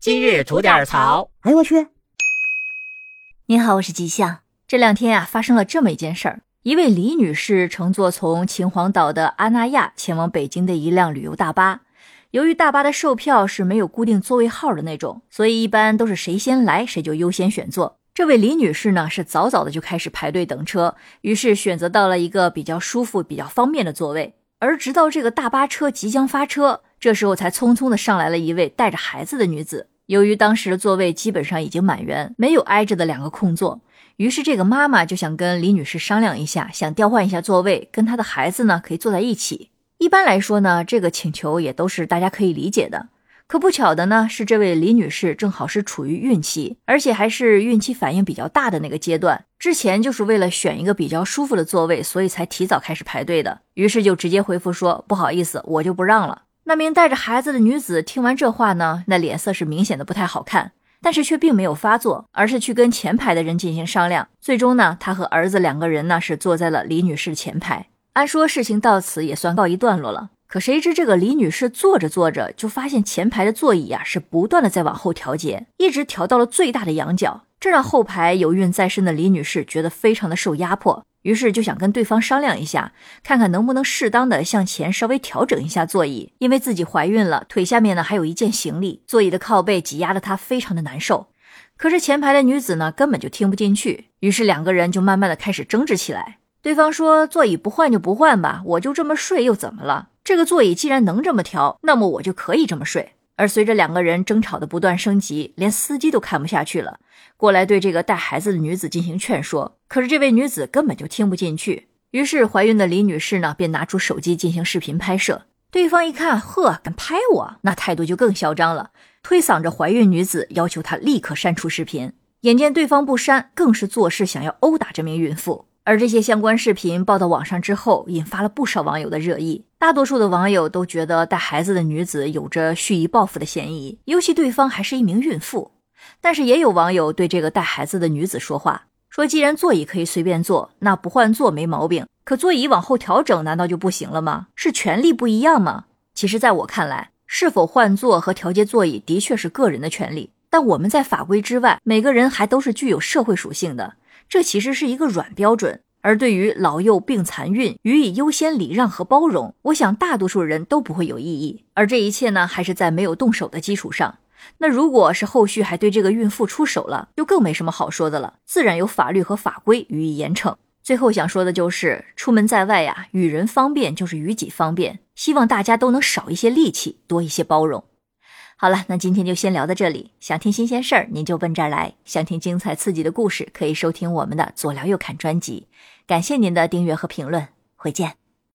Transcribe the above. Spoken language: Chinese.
今日吐点槽。哎呦我去！您好，我是吉祥。这两天啊，发生了这么一件事儿：一位李女士乘坐从秦皇岛的阿那亚前往北京的一辆旅游大巴，由于大巴的售票是没有固定座位号的那种，所以一般都是谁先来谁就优先选座。这位李女士呢，是早早的就开始排队等车，于是选择到了一个比较舒服、比较方便的座位。而直到这个大巴车即将发车，这时候才匆匆的上来了一位带着孩子的女子。由于当时的座位基本上已经满员，没有挨着的两个空座，于是这个妈妈就想跟李女士商量一下，想调换一下座位，跟她的孩子呢可以坐在一起。一般来说呢，这个请求也都是大家可以理解的。可不巧的呢，是这位李女士正好是处于孕期，而且还是孕期反应比较大的那个阶段。之前就是为了选一个比较舒服的座位，所以才提早开始排队的。于是就直接回复说：“不好意思，我就不让了。”那名带着孩子的女子听完这话呢，那脸色是明显的不太好看，但是却并没有发作，而是去跟前排的人进行商量。最终呢，她和儿子两个人呢是坐在了李女士前排。按说事情到此也算告一段落了。可谁知这个李女士坐着坐着，就发现前排的座椅啊是不断的在往后调节，一直调到了最大的仰角，这让后排有孕在身的李女士觉得非常的受压迫，于是就想跟对方商量一下，看看能不能适当的向前稍微调整一下座椅，因为自己怀孕了，腿下面呢还有一件行李，座椅的靠背挤压的她非常的难受。可是前排的女子呢根本就听不进去，于是两个人就慢慢的开始争执起来。对方说座椅不换就不换吧，我就这么睡又怎么了？这个座椅既然能这么调，那么我就可以这么睡。而随着两个人争吵的不断升级，连司机都看不下去了，过来对这个带孩子的女子进行劝说。可是这位女子根本就听不进去。于是怀孕的李女士呢，便拿出手机进行视频拍摄。对方一看，呵，敢拍我，那态度就更嚣张了，推搡着怀孕女子，要求她立刻删除视频。眼见对方不删，更是作势想要殴打这名孕妇。而这些相关视频报到网上之后，引发了不少网友的热议。大多数的网友都觉得带孩子的女子有着蓄意报复的嫌疑，尤其对方还是一名孕妇。但是也有网友对这个带孩子的女子说话，说既然座椅可以随便坐，那不换座没毛病。可座椅往后调整，难道就不行了吗？是权利不一样吗？其实，在我看来，是否换座和调节座椅的确是个人的权利，但我们在法规之外，每个人还都是具有社会属性的。这其实是一个软标准，而对于老幼病残孕予以优先礼让和包容，我想大多数人都不会有异议。而这一切呢，还是在没有动手的基础上。那如果是后续还对这个孕妇出手了，就更没什么好说的了，自然有法律和法规予以严惩。最后想说的就是，出门在外呀，与人方便就是与己方便，希望大家都能少一些戾气，多一些包容。好了，那今天就先聊到这里。想听新鲜事儿，您就奔这儿来；想听精彩刺激的故事，可以收听我们的左聊右侃专辑。感谢您的订阅和评论，回见。